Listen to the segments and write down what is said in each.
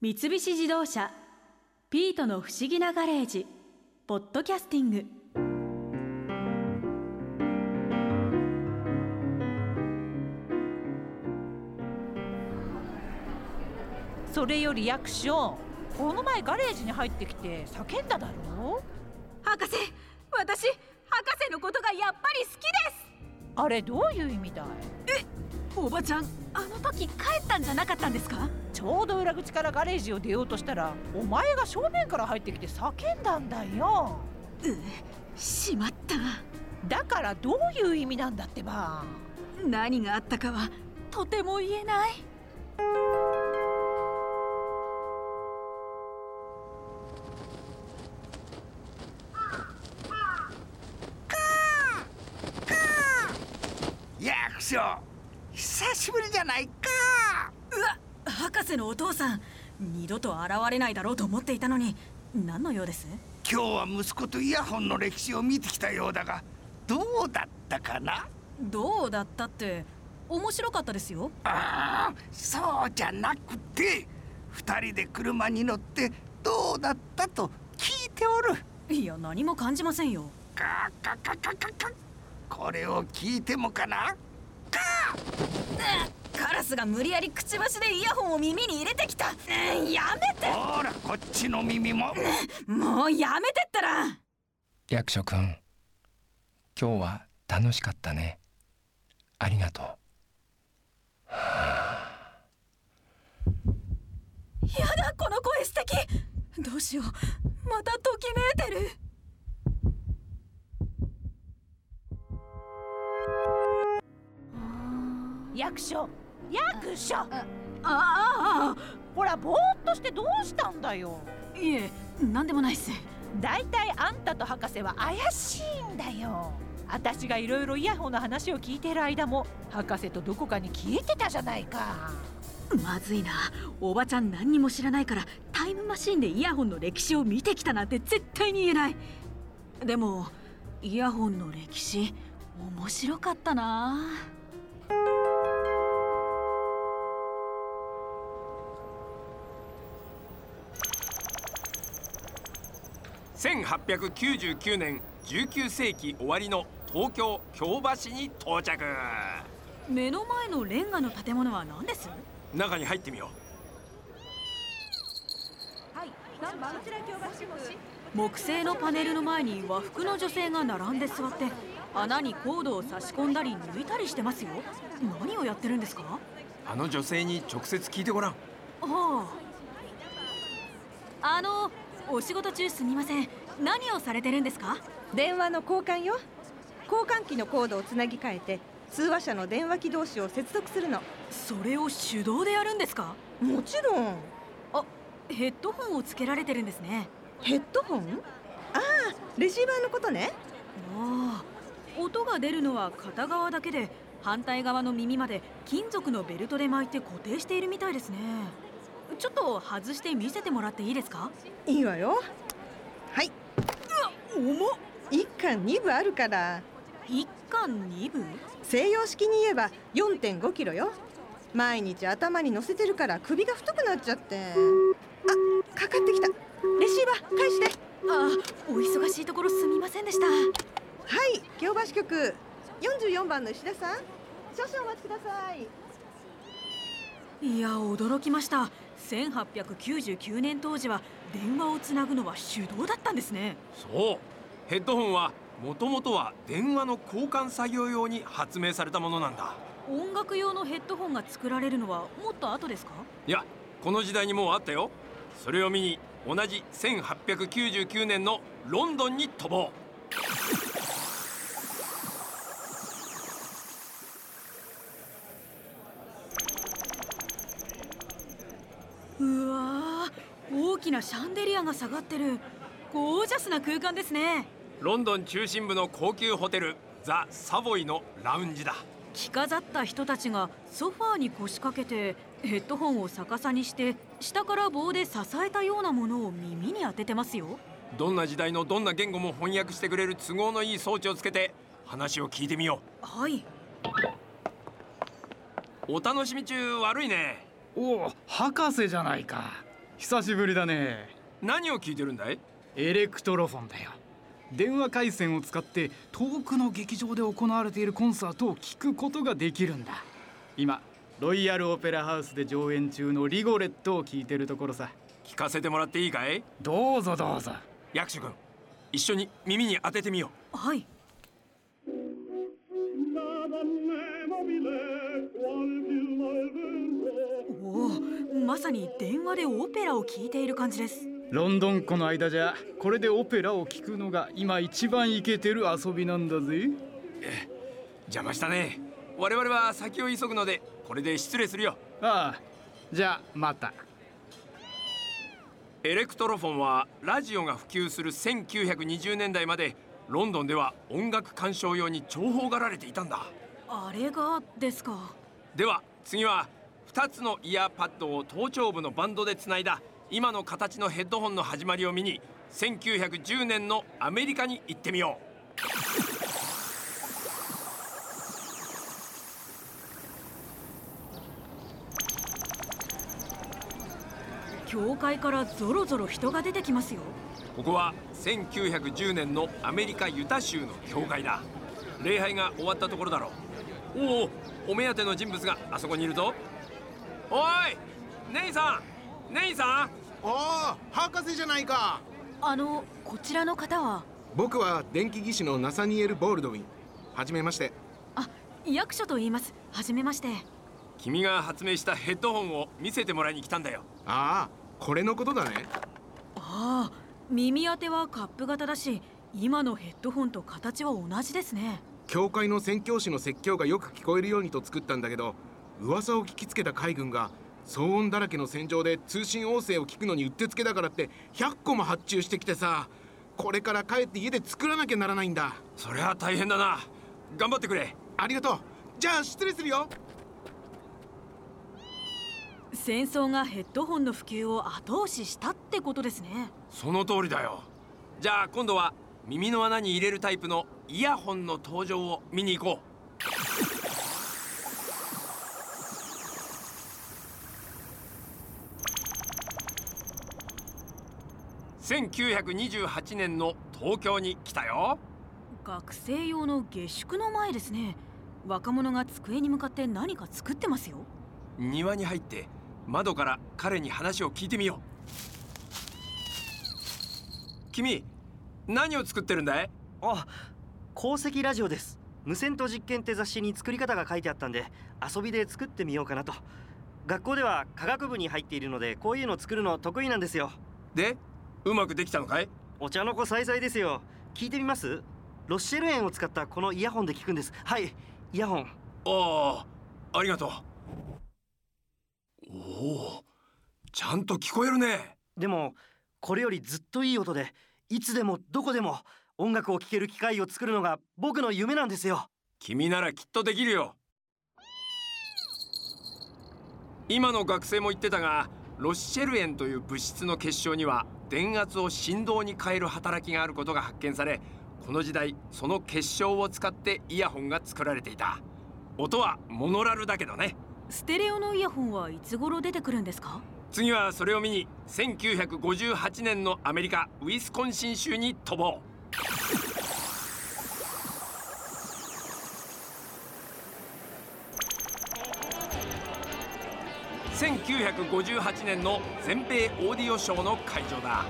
三菱自動車「ピートの不思議なガレージ」ポッドキャスティング。それより役所この前ガレージに入ってきて叫んだだろ？博士私博士のことがやっぱり好きです。あれどういう意味だい？おばちゃんあの時帰ったんじゃなかったんですか？ちょうど裏口からガレージを出ようとしたらお前が正面から入ってきて叫んだんだよ。うしまっただからどういう意味なんだってば。何があったかはとても言えない。役所久しぶりじゃないかうわ博士のお父さん二度と現れないだろうと思っていたのに何の用です？今日は息子とイヤホンの歴史を見てきたようだがどうだったかな？どうだったって面白かったですよ。ああそうじゃなくて二人で車に乗ってどうだったと聞いておる。いや何も感じませんよ。カカカカカカこれを聞いてもかな？カカラスが無理やりくちばしでイヤホンを耳に入れてきた、うん、やめて。ほらこっちの耳も。もうやめてったら。役所くん今日は楽しかったね。ありがとう。やだこの声素敵。どうしよう。またときめいてる。役所役所ああほらぼーっとしてどうしたんだよ。あいえ何でもないっす。だいたいあんたと博士は怪しいんだよ。私がいろいろイヤホンの話を聞いてる間も博士とどこかに消えてたじゃないか。まずいな。おばちゃん何にも知らないからタイムマシンでイヤホンの歴史を見てきたなんて絶対に言えない。でもイヤホンの歴史面白かったな1899年19世紀終わりの東京京橋に到着。目の前のレンガの建物は何です？中に入ってみよはいこちら京橋木製のパネルの前に和服の女性が並んで座って穴にコードを差し込んだり抜いたりしてますよ。何をやってるんですか？うあの女性に直接聞いてごらん。ああ。あのお仕事中すみません。何をされてるんですか？電話の交換よ。交換機のコードをつなぎ替えて通話者の電話機同士を接続するの。それを手動でやるんですか？もちろん。あヘッドホンをつけられてるんですね。ヘッドホン？ああレシーバーのことね。ああ音が出るのは片側だけで反対側の耳まで金属のベルトで巻いて固定しているみたいですねちょっと外して見せてもらっていいですか？いいわよ。はい。重っ。一巻二部あるから。一巻二部西洋式に言えば4.5キロよ。毎日頭に乗せてるから首が太くなっちゃって。あかかってきた。レシーバー返して。あお忙しいところすみませんでした。はい京橋局。44番の石田さん少々お待ちください。いや驚きました1899年当時は電話をつなぐのは手動だったんですね。そう。ヘッドホンはもともとは電話の交換作業用に発明されたものなんだ。音楽用のヘッドホンが作られるのはもっと後ですか？いやこの時代にもうあったよ。それを見に同じ1899年のロンドンに飛ぼううわー大きなシャンデリアが下がってる。ゴージャスな空間ですね。ロンドン中心部の高級ホテルザ・サボイのラウンジだ。着飾った人たちがソファーに腰掛けてヘッドホンを逆さにして下から棒で支えたようなものを耳に当ててますよ。どんな時代のどんな言語も翻訳してくれる都合のいい装置をつけて話を聞いてみよはい。うお楽しみ中悪いね。おお博士じゃないか久しぶりだね。何を聞いてるんだい？エレクトロフォンだよ。電話回線を使って遠くの劇場で行われているコンサートを聞くことができるんだ。今ロイヤルオペラハウスで上演中のリゴレットを聞いてるところさ。聞かせてもらっていいかい？どうぞどうぞ。役所君一緒に耳に当ててみよはいおおまさに電話でオペラを聞いている感じです。ロンドン湖の間じゃこれでオペラを聞くのが今一番イケてる遊びなんだぜ。う邪魔したね。我々は先を急ぐのでこれで失礼するよ。ああじゃあまた。エレクトロフォンはラジオが普及する1920年代までロンドンでは音楽鑑賞用に重宝がられていたんだ。あれがですか？では次は2つのイヤーパッドを頭頂部のバンドでつないだ今の形のヘッドホンの始まりを見に1910年のアメリカに行ってみよ教会からゾロゾロ人が出てきますよ。うここは1910年のアメリカユタ州の教会だ。礼拝が終わったところだろう。おおお目当ての人物があそこにいるぞおいネイさんネイさん？おお博士じゃないか。あのこちらの方は？僕は電気技師のナサニエル・ボールドウィン。はじめまして。あ役所と言います。はじめまして。君が発明したヘッドホンを見せてもらいに来たんだよ。ああこれのことだね。ああ耳当てはカップ型だし今のヘッドホンと形は同じですね。教会の宣教師の説教がよく聞こえるようにと作ったんだけど噂を聞きつけた海軍が騒音だらけの戦場で通信音声を聞くのにうってつけだからって100個も発注してきてさこれから帰って家で作らなきゃならないんだ。そりゃ大変だな。頑張ってくれ。ありがとう。じゃあ失礼するよ。戦争がヘッドホンの普及を後押ししたってことですね。その通りだよ。じゃあ今度は耳の穴に入れるタイプのイヤホンの登場を見に行こう1928年の東京に来たよ。学生用の下宿の前ですね。若者が机に向かって何か作ってますよ。庭に入って窓から彼に話を聞いてみよう。君何を作ってるんだい？あ鉱石ラジオです。無線と実験って雑誌に作り方が書いてあったんで遊びで作ってみようかなと。学校では科学部に入っているのでこういうの作るの得意なんですよ。でうまくできたのかい？お茶の子さいさいですよ。聞いてみます？ロッシェル塩を使ったこのイヤホンで聞くんです。はいイヤホン。ああありがとう。おおちゃんと聞こえるね。でもこれよりずっといい音でいつでもどこでも音楽を聴ける機械を作るのが僕の夢なんですよ。君ならきっとできるよ。今の学生も言ってたがロッシェル塩という物質の結晶には電圧を振動に変える働きがあることが発見されこの時代その結晶を使ってイヤホンが作られていた。音はモノラルだけどね。ステレオのイヤホンはいつ頃出てくるんですか？次はそれを見に1958年のアメリカウィスコンシン州に飛ぼう1958年の全米オーディオショーの会場だ。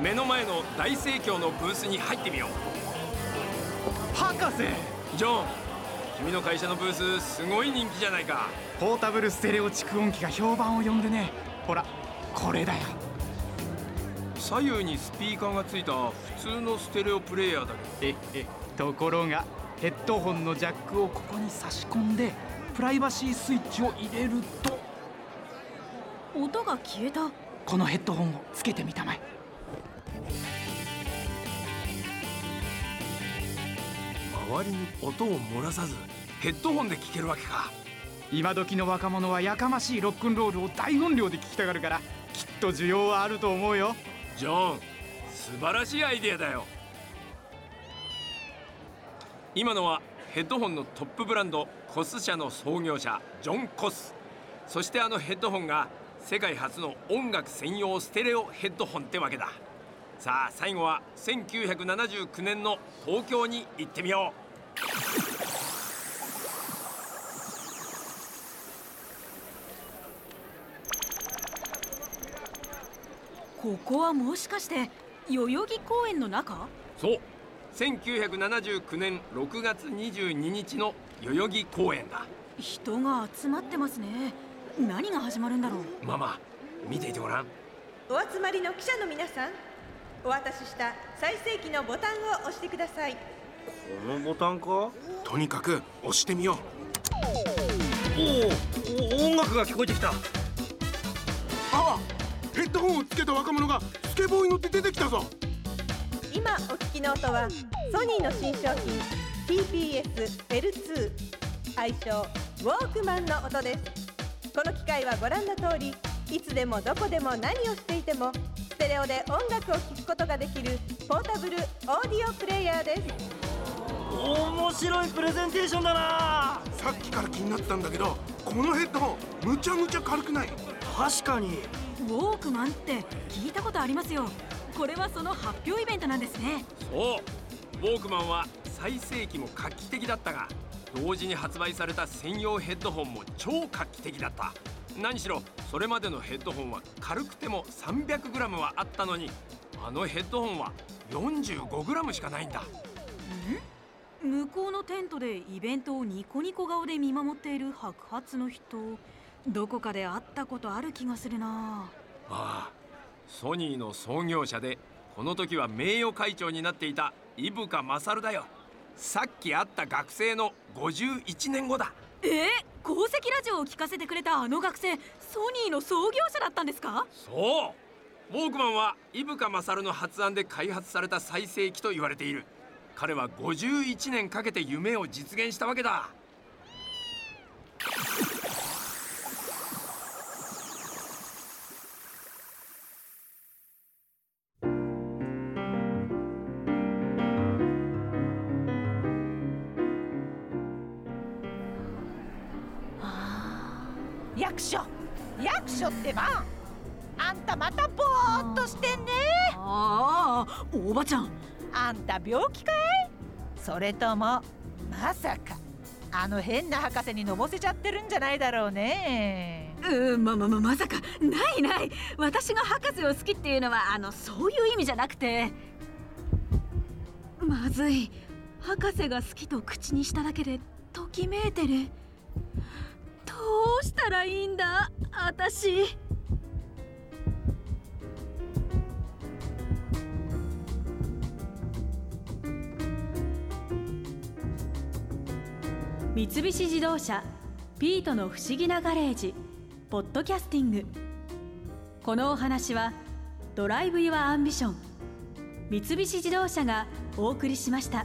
目の前の大盛況のブースに入ってみよう。博士！ジョン君の会社のブースすごい人気じゃないか。ポータブルステレオ蓄音機が評判を呼んでね。ほらこれだよ。左右にスピーカーがついた普通のステレオプレイヤーだええところがヘッドホンのジャックをここに差し込んでプライバシースイッチを入れると音が消えた。このヘッドホンをつけてみたまえ。周りに音を漏らさずヘッドホンで聴けるわけか。今時の若者はやかましいロックンロールを大音量で聴きたがるからきっと需要はあると思うよ。ジョン素晴らしいアイデアだよ。今のはヘッドホンのトップブランドコス社の創業者ジョン・コス。そしてあのヘッドホンが世界初の音楽専用ステレオヘッドホンってわけだ。さあ最後は1979年の東京に行ってみよここはもしかして代々木公園の中？う。そう1979年6月22日の代々木公園だ。人が集まってますね何が始まるんだろう？ママ見ていてごらん。お集まりの記者の皆さんお渡しした最盛期のボタンを押してください。このボタンか？おとにかく押してみよお音楽が聞こえてきた。うあヘッドホンをつけた若者がスケボーに乗って出てきたぞ。今お聞きの音はソニーの新商品 TPS-L2 愛称ウォークマンの音ですこの機械はご覧の通りいつでもどこでも何をしていてもステレオで音楽を聴くことができるポータブルオーディオプレイヤーです。面白いプレゼンテーションだな。さっきから気になってたんだけどこのヘッドホンむちゃむちゃ軽くない？確かに。ウォークマンって聞いたことありますよ。これはその発表イベントなんですね。そう。ウォークマンは最盛期も画期的だったが同時に発売された専用ヘッドホンも超画期的だった。何しろそれまでのヘッドホンは軽くても 300g はあったのにあのヘッドホンは 45g しかないんだ。向こうのテントでイベントをニコニコ顔で見守っている白髪の人どこかで会ったことある気がするな。ああソニーの創業者でこの時は名誉会長になっていた伊深勝だよさっき会った学生の51年後だ。えー、鉱石ラジオを聞かせてくれたあの学生ソニーの創業者だったんですか？そう。ウォークマンは伊深勝の発案で開発された最盛期と言われている。彼は51年かけて夢を実現したわけだ役所。役所ってばあんたまたぼーっとしてんね。ああおばちゃん。あんた病気かい？それともまさかあの変な博士にのぼせちゃってるんじゃないだろうね。うんままままさか。ないない。私が博士を好きっていうのはあのそういう意味じゃなくて。まずい。博士が好きと口にしただけでときめいてる。どうしたらいいんだ？私。三菱自動車ピートの不思議なガレージポッドキャスティング。このお話は Drive your Ambition 三菱自動車がお送りしました。